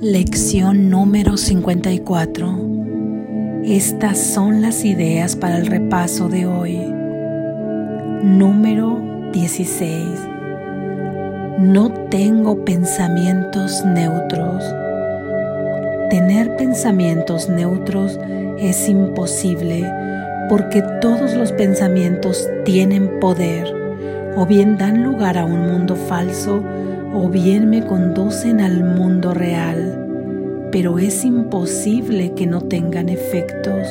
Lección número 54. Estas son las ideas para el repaso de hoy. Número 16. No tengo pensamientos neutros. Tener pensamientos neutros es imposible porque todos los pensamientos tienen poder o bien dan lugar a un mundo falso o bien me conducen al mundo real, pero es imposible que no tengan efectos,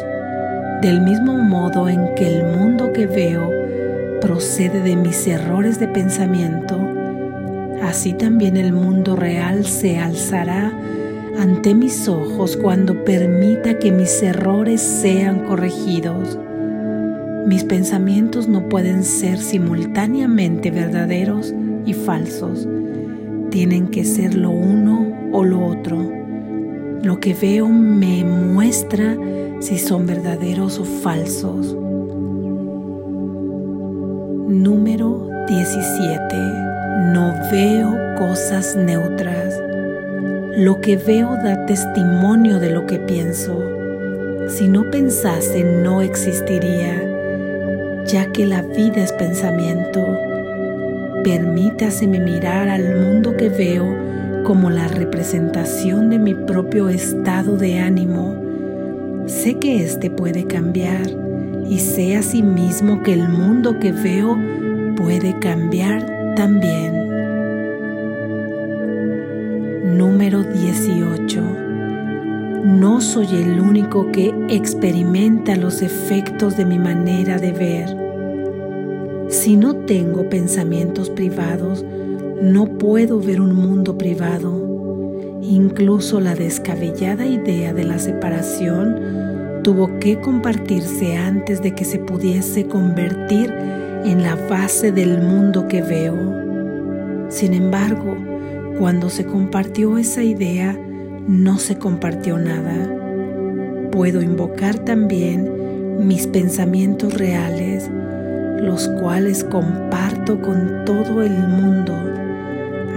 del mismo modo en que el mundo que veo procede de mis errores de pensamiento, así también el mundo real se alzará ante mis ojos cuando permita que mis errores sean corregidos. Mis pensamientos no pueden ser simultáneamente verdaderos y falsos tienen que ser lo uno o lo otro. Lo que veo me muestra si son verdaderos o falsos. Número 17. No veo cosas neutras. Lo que veo da testimonio de lo que pienso. Si no pensase no existiría, ya que la vida es pensamiento Permítaseme mirar al mundo que veo como la representación de mi propio estado de ánimo. Sé que éste puede cambiar y sé asimismo que el mundo que veo puede cambiar también. Número 18. No soy el único que experimenta los efectos de mi manera de ver. Si no tengo pensamientos privados, no puedo ver un mundo privado. Incluso la descabellada idea de la separación tuvo que compartirse antes de que se pudiese convertir en la base del mundo que veo. Sin embargo, cuando se compartió esa idea, no se compartió nada. Puedo invocar también mis pensamientos reales los cuales comparto con todo el mundo,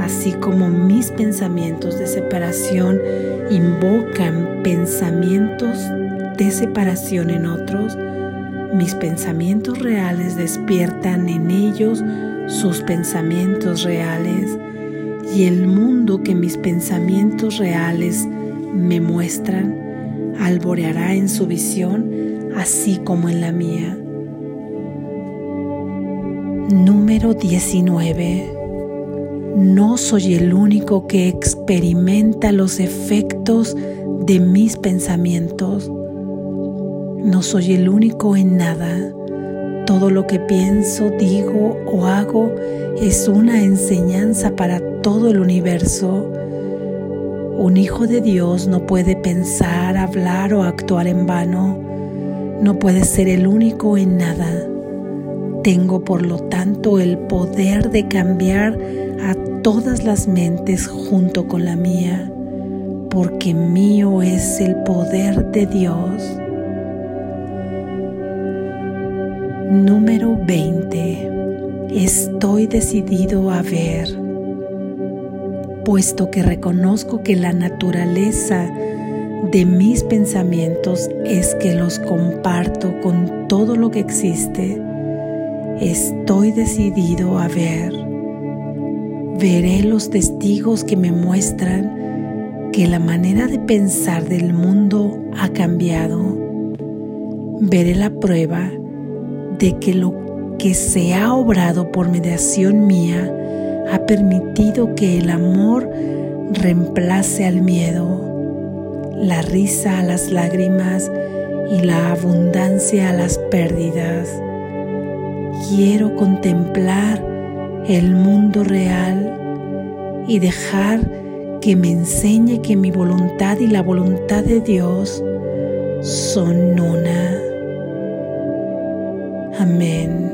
así como mis pensamientos de separación invocan pensamientos de separación en otros, mis pensamientos reales despiertan en ellos sus pensamientos reales y el mundo que mis pensamientos reales me muestran alboreará en su visión así como en la mía. Número 19. No soy el único que experimenta los efectos de mis pensamientos. No soy el único en nada. Todo lo que pienso, digo o hago es una enseñanza para todo el universo. Un hijo de Dios no puede pensar, hablar o actuar en vano. No puede ser el único en nada. Tengo por lo tanto el poder de cambiar a todas las mentes junto con la mía, porque mío es el poder de Dios. Número 20. Estoy decidido a ver, puesto que reconozco que la naturaleza de mis pensamientos es que los comparto con todo lo que existe Estoy decidido a ver. Veré los testigos que me muestran que la manera de pensar del mundo ha cambiado. Veré la prueba de que lo que se ha obrado por mediación mía ha permitido que el amor reemplace al miedo, la risa a las lágrimas y la abundancia a las pérdidas quiero contemplar el mundo real y dejar que me enseñe que mi voluntad y la voluntad de Dios son una. Amén.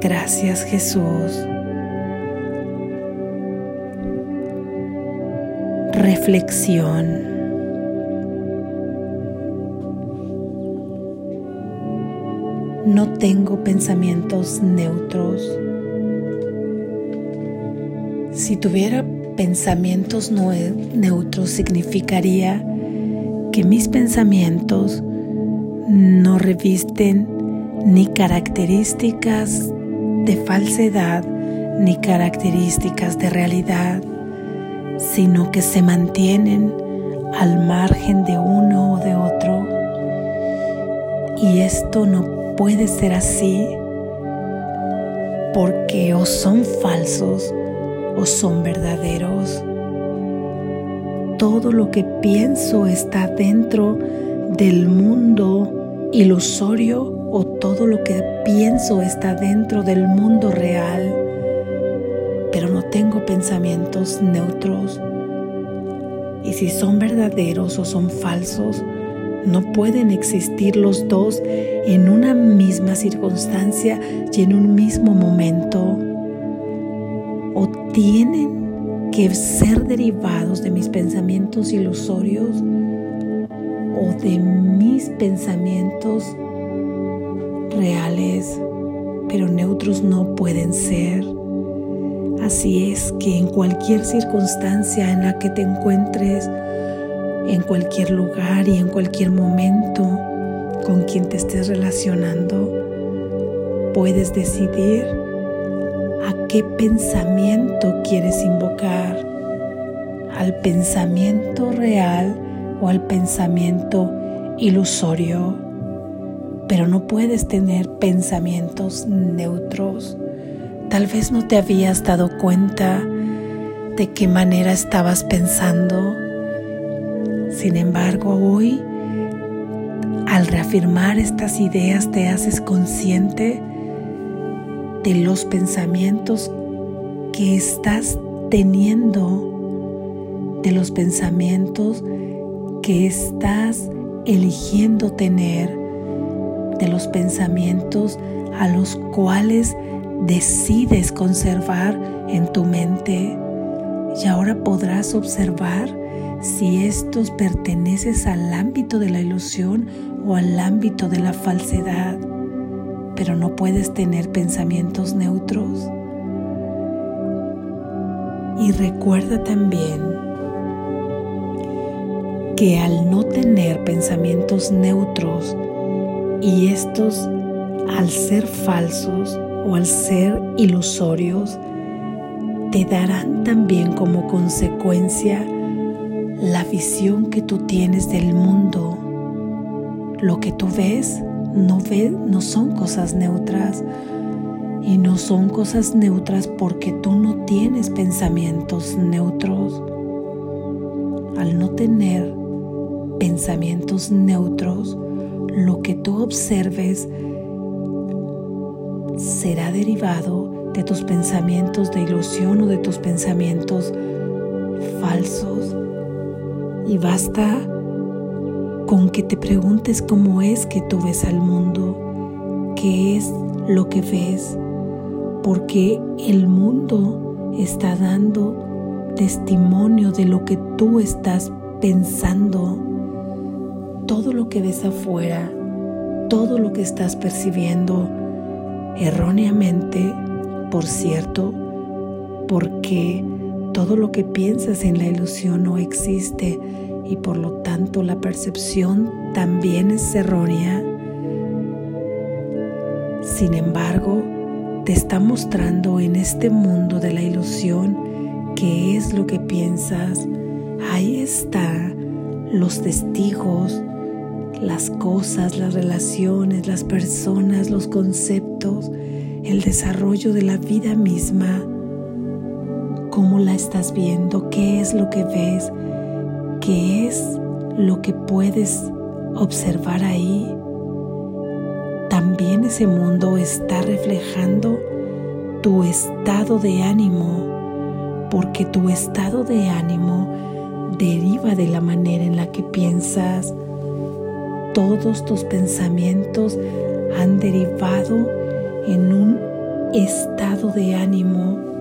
Gracias Jesús. Reflexión. No tengo pensamientos neutros. Si tuviera pensamientos neutros significaría que mis pensamientos no revisten ni características de falsedad ni características de realidad, sino que se mantienen al margen de uno o de otro. Y esto no puede ser así porque o son falsos o son verdaderos. Todo lo que pienso está dentro del mundo ilusorio o todo lo que pienso está dentro del mundo real, pero no tengo pensamientos neutros. Y si son verdaderos o son falsos, no pueden existir los dos en una misma circunstancia y en un mismo momento. O tienen que ser derivados de mis pensamientos ilusorios o de mis pensamientos reales, pero neutros no pueden ser. Así es que en cualquier circunstancia en la que te encuentres, en cualquier lugar y en cualquier momento con quien te estés relacionando, puedes decidir a qué pensamiento quieres invocar, al pensamiento real o al pensamiento ilusorio, pero no puedes tener pensamientos neutros. Tal vez no te habías dado cuenta de qué manera estabas pensando sin embargo, hoy, al reafirmar estas ideas, te haces consciente de los pensamientos que estás teniendo, de los pensamientos que estás eligiendo tener, de los pensamientos a los cuales decides conservar en tu mente. Y ahora podrás observar si estos perteneces al ámbito de la ilusión o al ámbito de la falsedad, pero no puedes tener pensamientos neutros. Y recuerda también que al no tener pensamientos neutros y estos al ser falsos o al ser ilusorios, te darán también como consecuencia la visión que tú tienes del mundo, lo que tú ves, no ves, no son cosas neutras. Y no son cosas neutras porque tú no tienes pensamientos neutros. Al no tener pensamientos neutros, lo que tú observes será derivado de tus pensamientos de ilusión o de tus pensamientos falsos. Y basta con que te preguntes cómo es que tú ves al mundo, qué es lo que ves, porque el mundo está dando testimonio de lo que tú estás pensando. Todo lo que ves afuera, todo lo que estás percibiendo erróneamente, por cierto, porque todo lo que piensas en la ilusión no existe y por lo tanto la percepción también es errónea. Sin embargo, te está mostrando en este mundo de la ilusión qué es lo que piensas. Ahí está los testigos, las cosas, las relaciones, las personas, los conceptos, el desarrollo de la vida misma cómo la estás viendo, qué es lo que ves, qué es lo que puedes observar ahí. También ese mundo está reflejando tu estado de ánimo, porque tu estado de ánimo deriva de la manera en la que piensas. Todos tus pensamientos han derivado en un estado de ánimo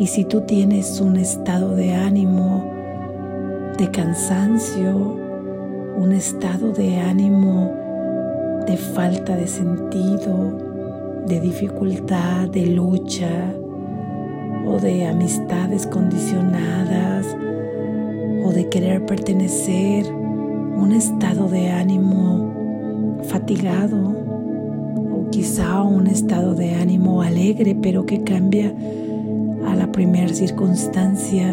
y si tú tienes un estado de ánimo, de cansancio, un estado de ánimo de falta de sentido, de dificultad, de lucha, o de amistades condicionadas o de querer pertenecer, un estado de ánimo fatigado o quizá un estado de ánimo alegre pero que cambia a la primera circunstancia.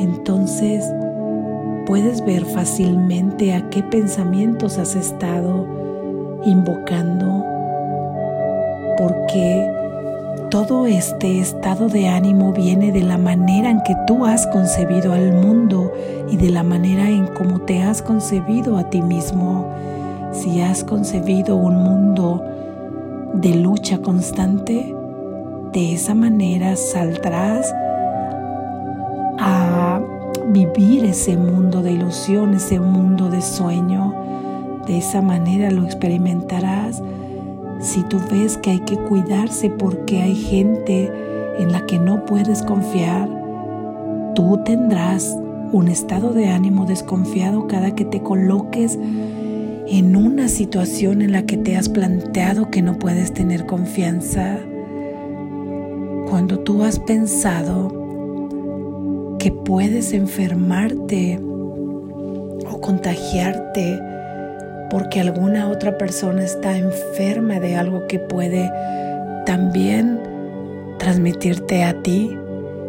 Entonces puedes ver fácilmente a qué pensamientos has estado invocando porque todo este estado de ánimo viene de la manera en que tú has concebido al mundo y de la manera en cómo te has concebido a ti mismo. Si has concebido un mundo de lucha constante, de esa manera saldrás a vivir ese mundo de ilusión, ese mundo de sueño. De esa manera lo experimentarás si tú ves que hay que cuidarse porque hay gente en la que no puedes confiar, tú tendrás un estado de ánimo desconfiado cada que te coloques en una situación en la que te has planteado que no puedes tener confianza. Cuando tú has pensado que puedes enfermarte o contagiarte porque alguna otra persona está enferma de algo que puede también transmitirte a ti,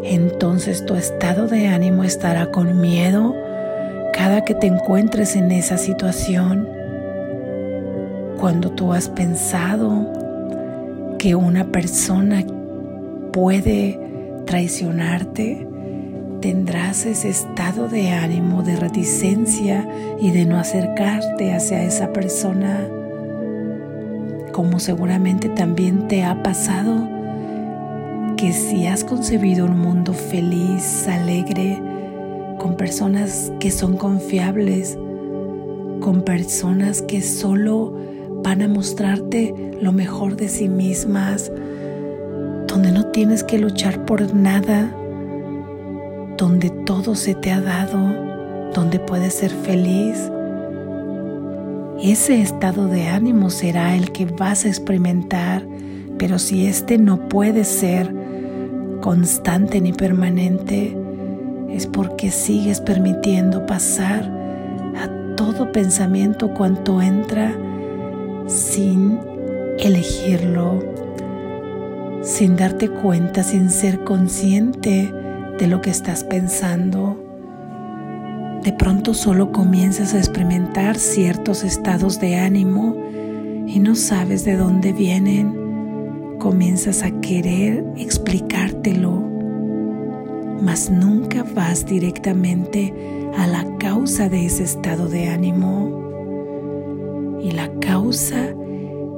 entonces tu estado de ánimo estará con miedo cada que te encuentres en esa situación. Cuando tú has pensado que una persona puede traicionarte, tendrás ese estado de ánimo de reticencia y de no acercarte hacia esa persona, como seguramente también te ha pasado que si has concebido un mundo feliz, alegre, con personas que son confiables, con personas que solo van a mostrarte lo mejor de sí mismas, donde no tienes que luchar por nada, donde todo se te ha dado, donde puedes ser feliz. Ese estado de ánimo será el que vas a experimentar, pero si este no puede ser constante ni permanente, es porque sigues permitiendo pasar a todo pensamiento cuanto entra sin elegirlo, sin darte cuenta, sin ser consciente de lo que estás pensando. De pronto solo comienzas a experimentar ciertos estados de ánimo y no sabes de dónde vienen. Comienzas a querer explicártelo, mas nunca vas directamente a la causa de ese estado de ánimo. Y la causa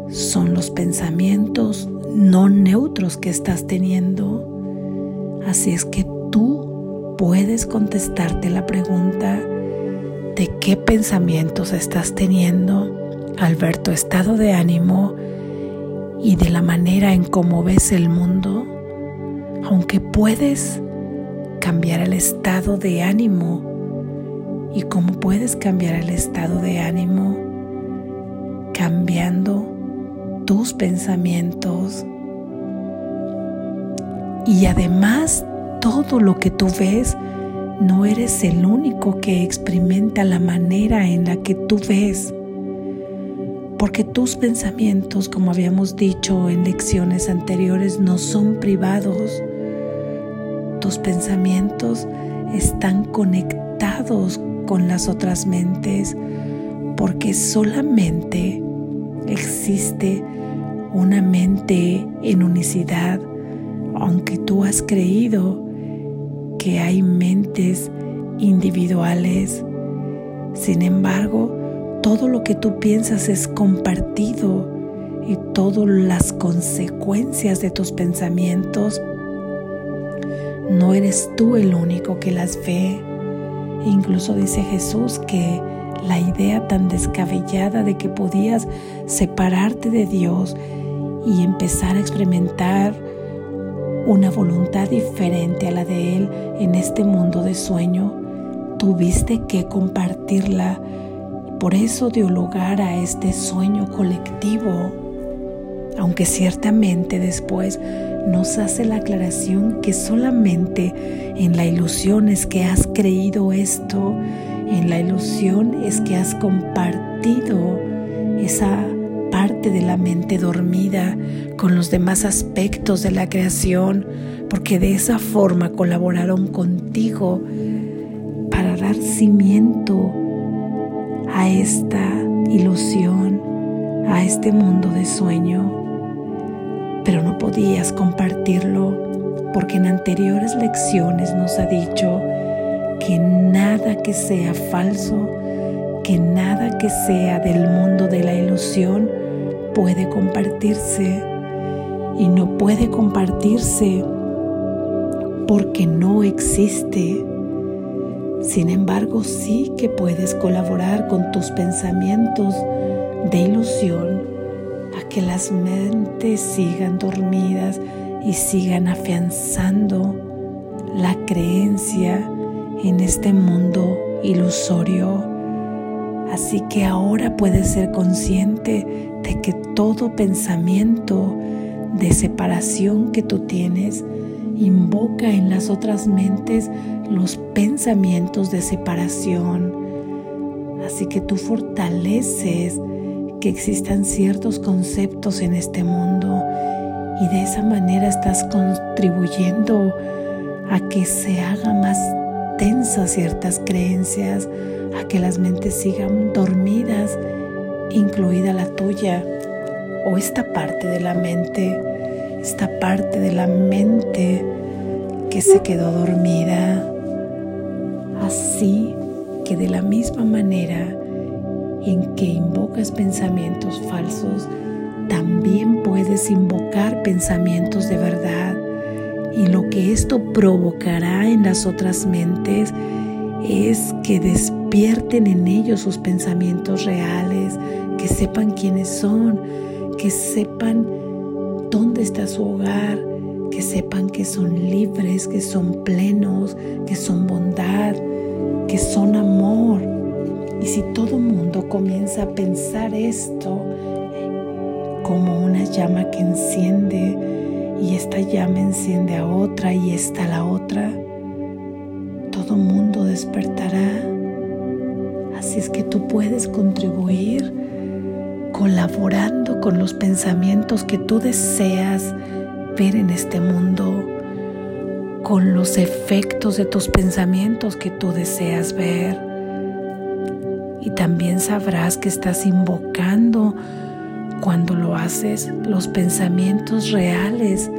son los pensamientos no neutros que estás teniendo. Así es que tú puedes contestarte la pregunta de qué pensamientos estás teniendo al ver tu estado de ánimo y de la manera en cómo ves el mundo, aunque puedes cambiar el estado de ánimo y cómo puedes cambiar el estado de ánimo cambiando tus pensamientos y además todo lo que tú ves, no eres el único que experimenta la manera en la que tú ves. Porque tus pensamientos, como habíamos dicho en lecciones anteriores, no son privados. Tus pensamientos están conectados con las otras mentes porque solamente existe una mente en unicidad, aunque tú has creído que hay mentes individuales. Sin embargo, todo lo que tú piensas es compartido y todas las consecuencias de tus pensamientos, no eres tú el único que las ve. Incluso dice Jesús que la idea tan descabellada de que podías separarte de Dios y empezar a experimentar una voluntad diferente a la de Él en este mundo de sueño, tuviste que compartirla. Por eso dio lugar a este sueño colectivo, aunque ciertamente después nos hace la aclaración que solamente en la ilusión es que has creído esto, en la ilusión es que has compartido esa parte de la mente dormida con los demás aspectos de la creación, porque de esa forma colaboraron contigo para dar cimiento a esta ilusión, a este mundo de sueño. Pero no podías compartirlo porque en anteriores lecciones nos ha dicho que nada que sea falso, que nada que sea del mundo de la ilusión puede compartirse y no puede compartirse porque no existe. Sin embargo, sí que puedes colaborar con tus pensamientos de ilusión a que las mentes sigan dormidas y sigan afianzando la creencia en este mundo ilusorio. Así que ahora puedes ser consciente de que todo pensamiento de separación que tú tienes invoca en las otras mentes los pensamientos de separación. Así que tú fortaleces que existan ciertos conceptos en este mundo y de esa manera estás contribuyendo a que se haga más tensas ciertas creencias, a que las mentes sigan dormidas, incluida la tuya o esta parte de la mente, esta parte de la mente que se quedó dormida. Así que de la misma manera en que invocas pensamientos falsos, también puedes invocar pensamientos de verdad. Y lo que esto provocará en las otras mentes es que despierten en ellos sus pensamientos reales, que sepan quiénes son, que sepan dónde está su hogar, que sepan que son libres, que son plenos, que son bondad, que son amor. Y si todo mundo comienza a pensar esto, como una llama que enciende y esta llama enciende a otra y esta a la otra, todo mundo despertará. Así es que tú puedes contribuir colaborando con los pensamientos que tú deseas ver en este mundo, con los efectos de tus pensamientos que tú deseas ver. Y también sabrás que estás invocando cuando lo haces, los pensamientos reales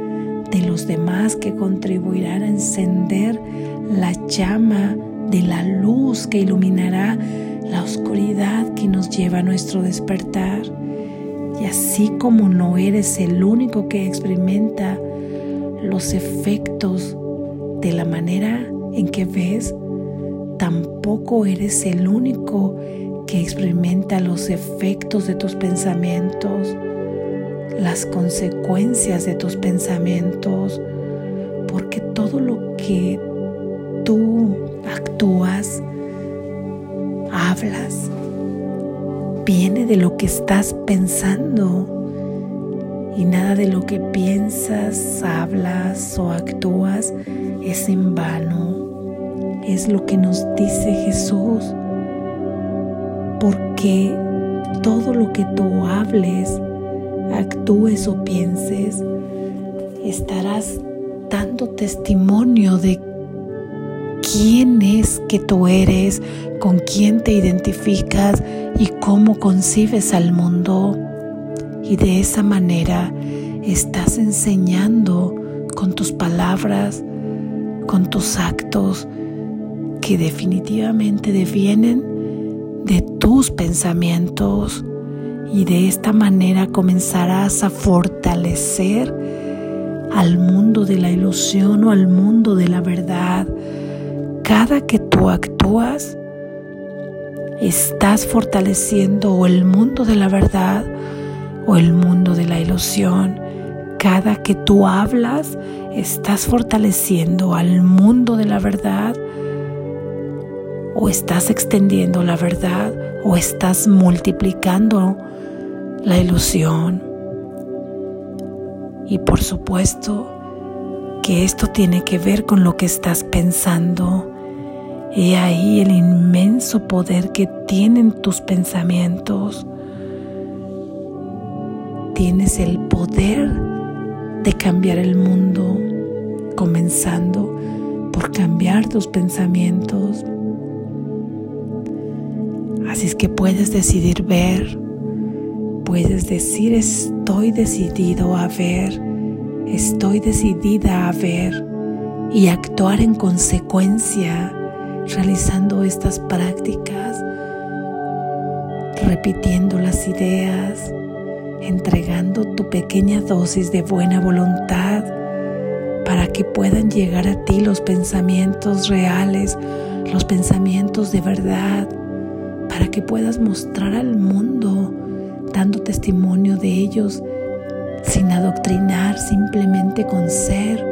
de los demás que contribuirán a encender la llama de la luz que iluminará la oscuridad que nos lleva a nuestro despertar. Y así como no eres el único que experimenta los efectos de la manera en que ves, tampoco eres el único que experimenta los efectos de tus pensamientos, las consecuencias de tus pensamientos, porque todo lo que tú actúas, hablas, viene de lo que estás pensando y nada de lo que piensas, hablas o actúas es en vano. Es lo que nos dice Jesús porque todo lo que tú hables, actúes o pienses, estarás dando testimonio de quién es que tú eres, con quién te identificas y cómo concibes al mundo. Y de esa manera estás enseñando con tus palabras, con tus actos, que definitivamente devienen de tus pensamientos y de esta manera comenzarás a fortalecer al mundo de la ilusión o al mundo de la verdad. Cada que tú actúas, estás fortaleciendo o el mundo de la verdad o el mundo de la ilusión. Cada que tú hablas, estás fortaleciendo al mundo de la verdad o estás extendiendo la verdad o estás multiplicando la ilusión. Y por supuesto, que esto tiene que ver con lo que estás pensando. He ahí el inmenso poder que tienen tus pensamientos. Tienes el poder de cambiar el mundo, comenzando por cambiar tus pensamientos. Así es que puedes decidir ver, puedes decir estoy decidido a ver, estoy decidida a ver y actuar en consecuencia realizando estas prácticas, repitiendo las ideas, entregando tu pequeña dosis de buena voluntad para que puedan llegar a ti los pensamientos reales, los pensamientos de verdad, para que puedas mostrar al mundo dando testimonio de ellos sin adoctrinar, simplemente con ser,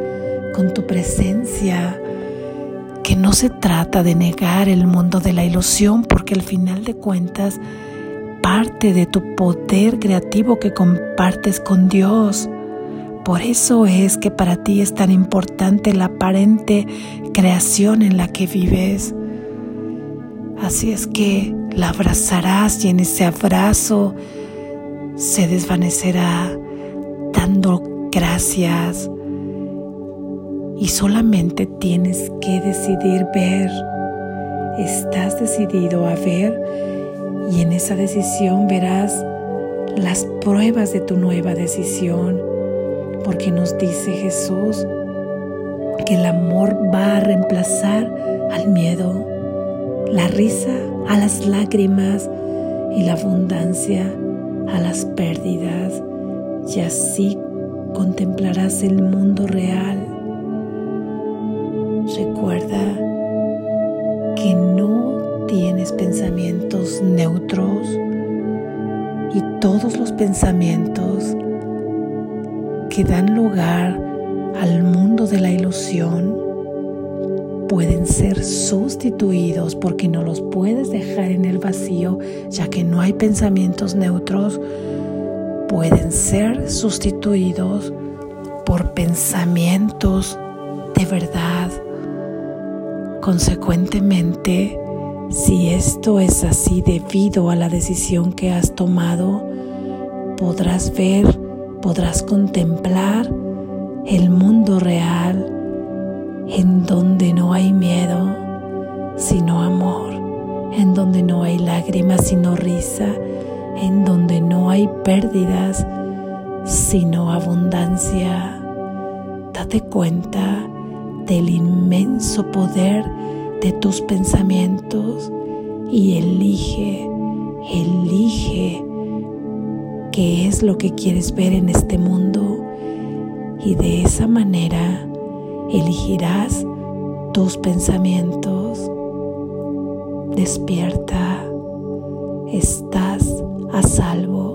con tu presencia, que no se trata de negar el mundo de la ilusión, porque al final de cuentas, parte de tu poder creativo que compartes con Dios. Por eso es que para ti es tan importante la aparente creación en la que vives. Así es que la abrazarás y en ese abrazo se desvanecerá dando gracias y solamente tienes que decidir ver. Estás decidido a ver y en esa decisión verás las pruebas de tu nueva decisión, porque nos dice Jesús que el amor va a reemplazar al miedo, la risa a las lágrimas y la abundancia a las pérdidas, y así contemplarás el mundo real Recuerda que no tienes pensamientos neutros y todos los pensamientos que dan lugar al mundo de la ilusión pueden ser sustituidos porque no los puedes dejar en el vacío ya que no hay pensamientos neutros pueden ser sustituidos por pensamientos de verdad Consecuentemente, si esto es así debido a la decisión que has tomado, podrás ver, podrás contemplar el mundo real en donde no hay miedo, sino amor, en donde no hay lágrimas, sino risa, en donde no hay pérdidas, sino abundancia. Date cuenta del inmenso poder de tus pensamientos y elige, elige qué es lo que quieres ver en este mundo y de esa manera elegirás tus pensamientos. Despierta, estás a salvo.